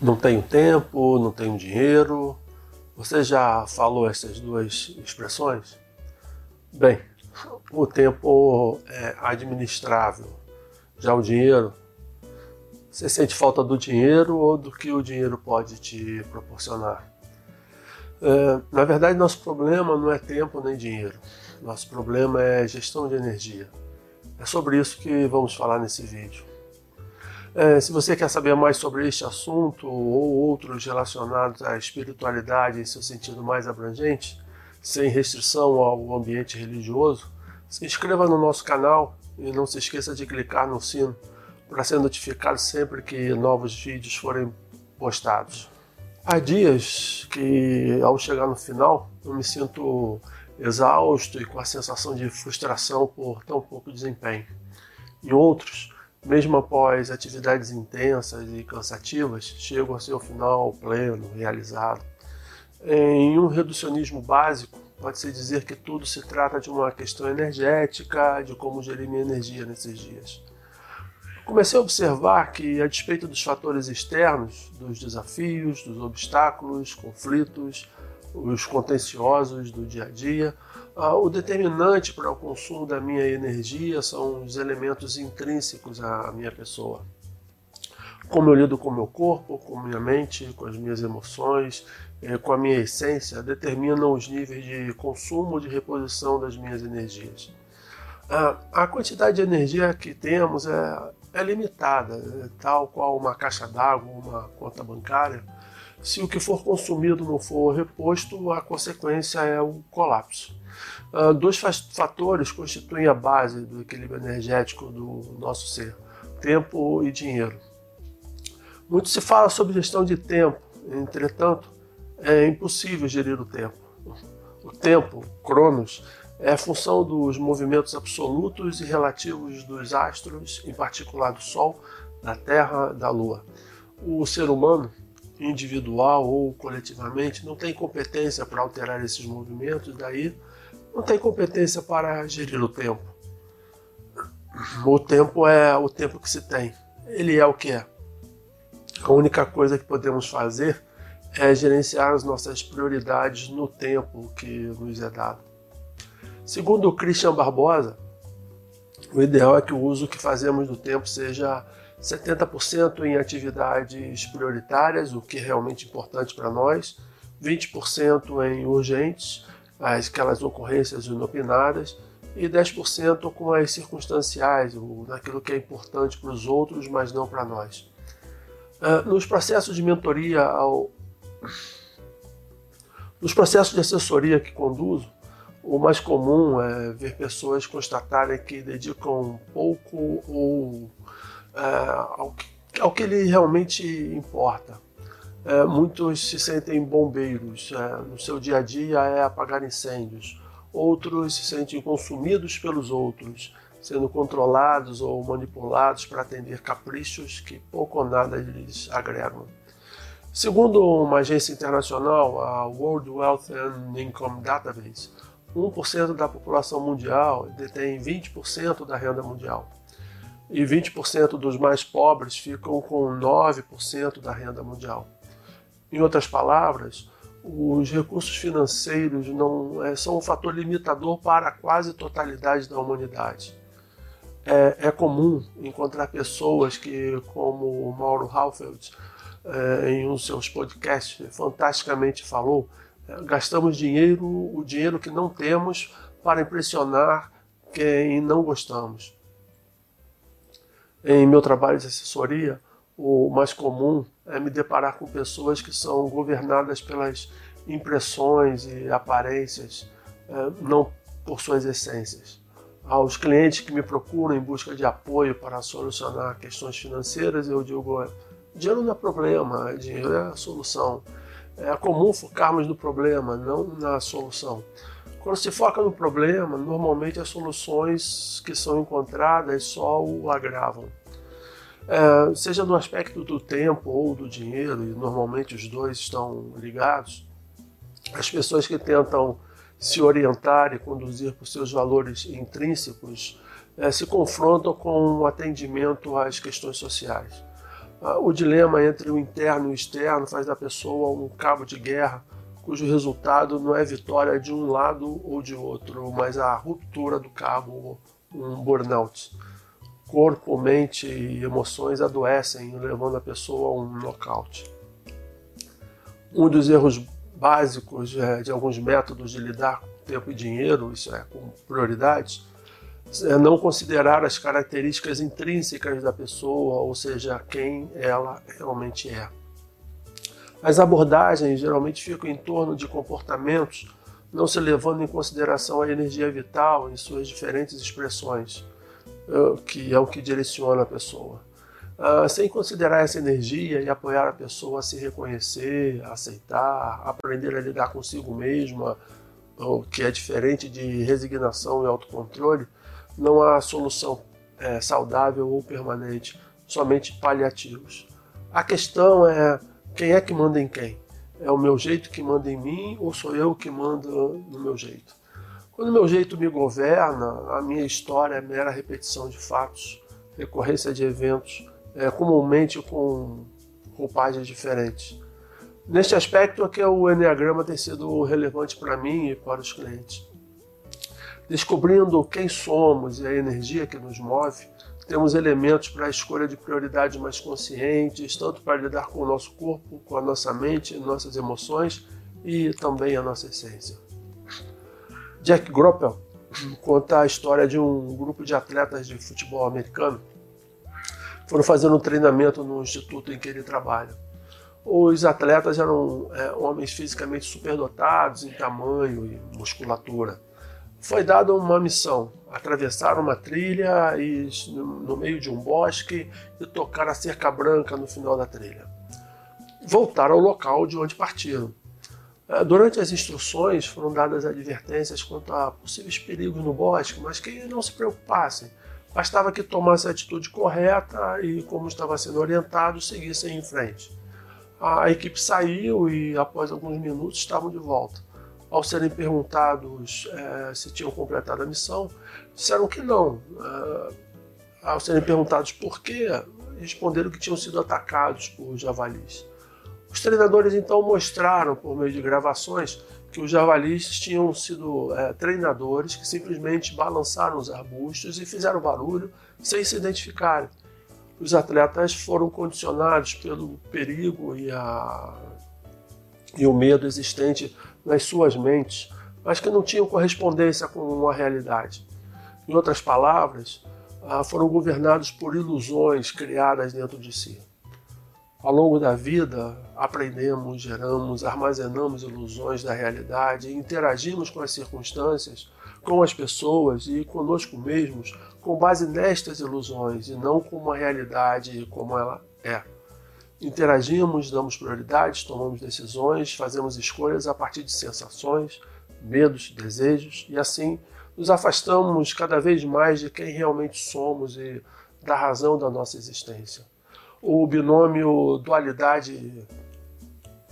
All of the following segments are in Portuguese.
Não tenho tempo, não tenho dinheiro. Você já falou essas duas expressões? Bem, o tempo é administrável. Já o dinheiro, você sente falta do dinheiro ou do que o dinheiro pode te proporcionar? É, na verdade, nosso problema não é tempo nem dinheiro. Nosso problema é gestão de energia. É sobre isso que vamos falar nesse vídeo. É, se você quer saber mais sobre este assunto ou outros relacionados à espiritualidade em seu sentido mais abrangente, sem restrição ao ambiente religioso, se inscreva no nosso canal e não se esqueça de clicar no sino para ser notificado sempre que novos vídeos forem postados. Há dias que, ao chegar no final, eu me sinto exausto e com a sensação de frustração por tão pouco desempenho. Em outros, mesmo após atividades intensas e cansativas, chego ao seu final pleno, realizado. Em um reducionismo básico, pode-se dizer que tudo se trata de uma questão energética, de como gerir minha energia nesses dias. Comecei a observar que, a despeito dos fatores externos, dos desafios, dos obstáculos, conflitos, os contenciosos do dia a dia, o determinante para o consumo da minha energia são os elementos intrínsecos à minha pessoa. Como eu lido com o meu corpo, com minha mente, com as minhas emoções, eh, com a minha essência, determinam os níveis de consumo de reposição das minhas energias. Ah, a quantidade de energia que temos é, é limitada, é tal qual uma caixa d'água, uma conta bancária. Se o que for consumido não for reposto, a consequência é o colapso. Uh, dois fatores constituem a base do equilíbrio energético do nosso ser: tempo e dinheiro. Muito se fala sobre gestão de tempo, entretanto, é impossível gerir o tempo. O tempo, Cronos, é função dos movimentos absolutos e relativos dos astros, em particular do Sol, da Terra, da Lua. O ser humano, individual ou coletivamente, não tem competência para alterar esses movimentos, daí não tem competência para gerir o tempo. O tempo é o tempo que se tem. Ele é o que é. A única coisa que podemos fazer é gerenciar as nossas prioridades no tempo que nos é dado. Segundo Christian Barbosa, o ideal é que o uso que fazemos do tempo seja 70% em atividades prioritárias, o que é realmente importante para nós, 20% em urgentes aquelas ocorrências inopinadas, e 10% com as circunstanciais, naquilo que é importante para os outros, mas não para nós. Uh, nos processos de mentoria, ao... nos processos de assessoria que conduzo, o mais comum é ver pessoas constatarem que dedicam pouco ou ao, que, ao que lhe realmente importa é, muitos se sentem bombeiros, é, no seu dia a dia é apagar incêndios. Outros se sentem consumidos pelos outros, sendo controlados ou manipulados para atender caprichos que pouco ou nada lhes agregam. Segundo uma agência internacional, a World Wealth and Income Database, 1% da população mundial detém 20% da renda mundial. E 20% dos mais pobres ficam com 9% da renda mundial. Em outras palavras, os recursos financeiros não é, são um fator limitador para a quase totalidade da humanidade. É, é comum encontrar pessoas que, como o Mauro Halfeld, é, em um dos seus podcasts, fantasticamente falou, é, gastamos dinheiro, o dinheiro que não temos, para impressionar quem não gostamos. Em meu trabalho de assessoria, o mais comum é me deparar com pessoas que são governadas pelas impressões e aparências, é, não por suas essências. Aos clientes que me procuram em busca de apoio para solucionar questões financeiras, eu digo: dinheiro não é problema, dinheiro é a solução. É comum focarmos no problema, não na solução. Quando se foca no problema, normalmente as soluções que são encontradas só o agravam. É, seja no aspecto do tempo ou do dinheiro, e normalmente os dois estão ligados, as pessoas que tentam se orientar e conduzir por seus valores intrínsecos é, se confrontam com o atendimento às questões sociais. Ah, o dilema entre o interno e o externo faz da pessoa um cabo de guerra cujo resultado não é vitória de um lado ou de outro, mas a ruptura do cabo, um burnout. Corpo, mente e emoções adoecem, levando a pessoa a um nocaute. Um dos erros básicos é, de alguns métodos de lidar com tempo e dinheiro, isso é, com prioridades, é não considerar as características intrínsecas da pessoa, ou seja, quem ela realmente é. As abordagens geralmente ficam em torno de comportamentos, não se levando em consideração a energia vital em suas diferentes expressões, eh, que é o que direciona a pessoa. Ah, sem considerar essa energia e apoiar a pessoa a se reconhecer, a aceitar, aprender a lidar consigo mesma, o que é diferente de resignação e autocontrole, não há solução é, saudável ou permanente, somente paliativos. A questão é quem é que manda em quem? É o meu jeito que manda em mim ou sou eu que mando no meu jeito? Quando o meu jeito me governa, a minha história é mera repetição de fatos, recorrência de eventos, é, comumente com roupagens diferentes. Neste aspecto é que o Enneagrama tem sido relevante para mim e para os clientes. Descobrindo quem somos e a energia que nos move, temos elementos para a escolha de prioridades mais conscientes, tanto para lidar com o nosso corpo, com a nossa mente, nossas emoções e também a nossa essência. Jack Groppel conta a história de um grupo de atletas de futebol americano. Foram fazendo um treinamento no instituto em que ele trabalha. Os atletas eram é, homens fisicamente superdotados em tamanho e musculatura foi dada uma missão: atravessar uma trilha e, no meio de um bosque e tocar a cerca branca no final da trilha. Voltar ao local de onde partiram. É, durante as instruções foram dadas advertências quanto a possíveis perigos no bosque, mas que não se preocupassem. Bastava que tomassem a atitude correta e, como estava sendo orientado, seguissem em frente. A equipe saiu e, após alguns minutos, estavam de volta ao serem perguntados é, se tinham completado a missão, disseram que não. É, ao serem perguntados por quê, responderam que tinham sido atacados por javalis. Os treinadores então mostraram, por meio de gravações, que os javalis tinham sido é, treinadores que simplesmente balançaram os arbustos e fizeram barulho sem se identificarem. Os atletas foram condicionados pelo perigo e, a, e o medo existente nas suas mentes, mas que não tinham correspondência com a realidade. Em outras palavras, ah, foram governados por ilusões criadas dentro de si. Ao longo da vida, aprendemos, geramos, armazenamos ilusões da realidade, interagimos com as circunstâncias, com as pessoas e conosco mesmos com base nestas ilusões e não com uma realidade como ela é. Interagimos, damos prioridades, tomamos decisões, fazemos escolhas a partir de sensações, medos, desejos e assim nos afastamos cada vez mais de quem realmente somos e da razão da nossa existência. O binômio dualidade,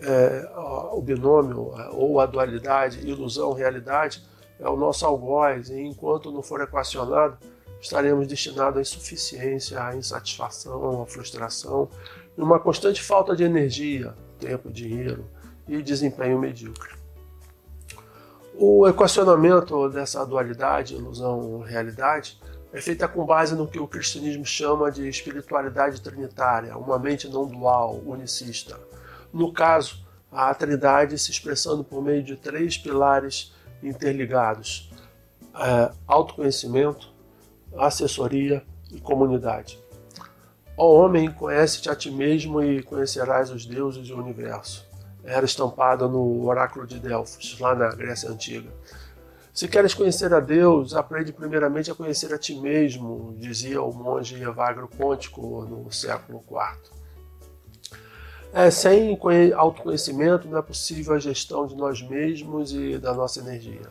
é, o binômio ou a dualidade ilusão-realidade é o nosso algoz e enquanto não for equacionado, estaremos destinados à insuficiência, à insatisfação, à frustração numa constante falta de energia, tempo, dinheiro e desempenho medíocre. O equacionamento dessa dualidade, ilusão-realidade, é feita com base no que o cristianismo chama de espiritualidade trinitária, uma mente não dual, unicista. No caso, a trindade se expressando por meio de três pilares interligados: é, autoconhecimento, assessoria e comunidade. Ó homem, conhece-te a ti mesmo e conhecerás os deuses e o universo. Era estampada no oráculo de Delfos, lá na Grécia Antiga. Se queres conhecer a Deus, aprende primeiramente a conhecer a ti mesmo, dizia o monge Evagro Pontico no século IV. É, sem autoconhecimento não é possível a gestão de nós mesmos e da nossa energia.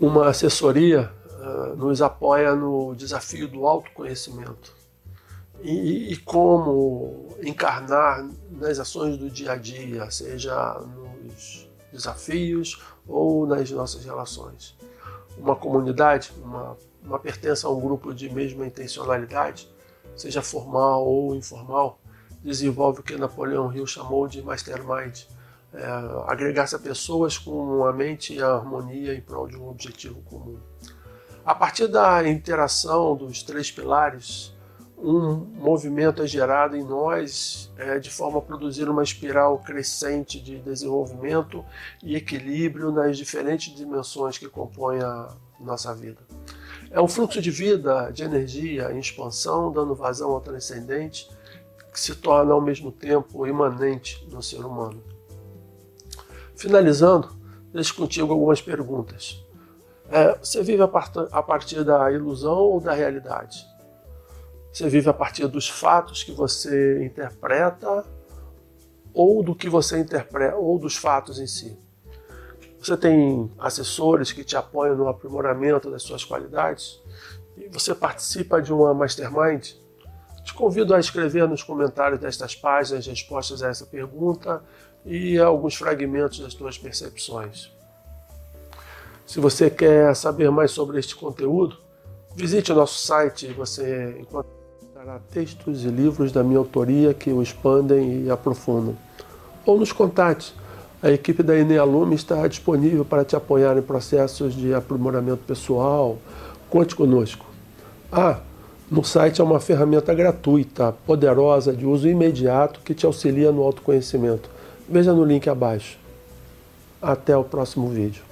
Uma assessoria uh, nos apoia no desafio do autoconhecimento e, e, como encarnar nas ações do dia a dia, seja nos desafios ou nas nossas relações. Uma comunidade, uma, uma pertença a um grupo de mesma intencionalidade, seja formal ou informal, desenvolve o que Napoleão Hill chamou de mastermind, é, agregar-se a pessoas com uma mente e harmonia em prol de um objetivo comum. A partir da interação dos três pilares, um movimento é gerado em nós é, de forma a produzir uma espiral crescente de desenvolvimento e equilíbrio nas diferentes dimensões que compõem a nossa vida. É um fluxo de vida, de energia em expansão, dando vazão ao transcendente, que se torna ao mesmo tempo imanente no ser humano. Finalizando, deixo contigo algumas perguntas. É, você vive a partir da ilusão ou da realidade? Você vive a partir dos fatos que você interpreta ou do que você interpreta ou dos fatos em si. Você tem assessores que te apoiam no aprimoramento das suas qualidades e você participa de uma mastermind. Te convido a escrever nos comentários destas páginas respostas a essa pergunta e alguns fragmentos das suas percepções. Se você quer saber mais sobre este conteúdo, visite o nosso site, você encontra Trará textos e livros da minha autoria que o expandem e aprofundam. Ou nos contate. A equipe da Enealume está disponível para te apoiar em processos de aprimoramento pessoal. Conte conosco. Ah, no site é uma ferramenta gratuita, poderosa, de uso imediato que te auxilia no autoconhecimento. Veja no link abaixo. Até o próximo vídeo.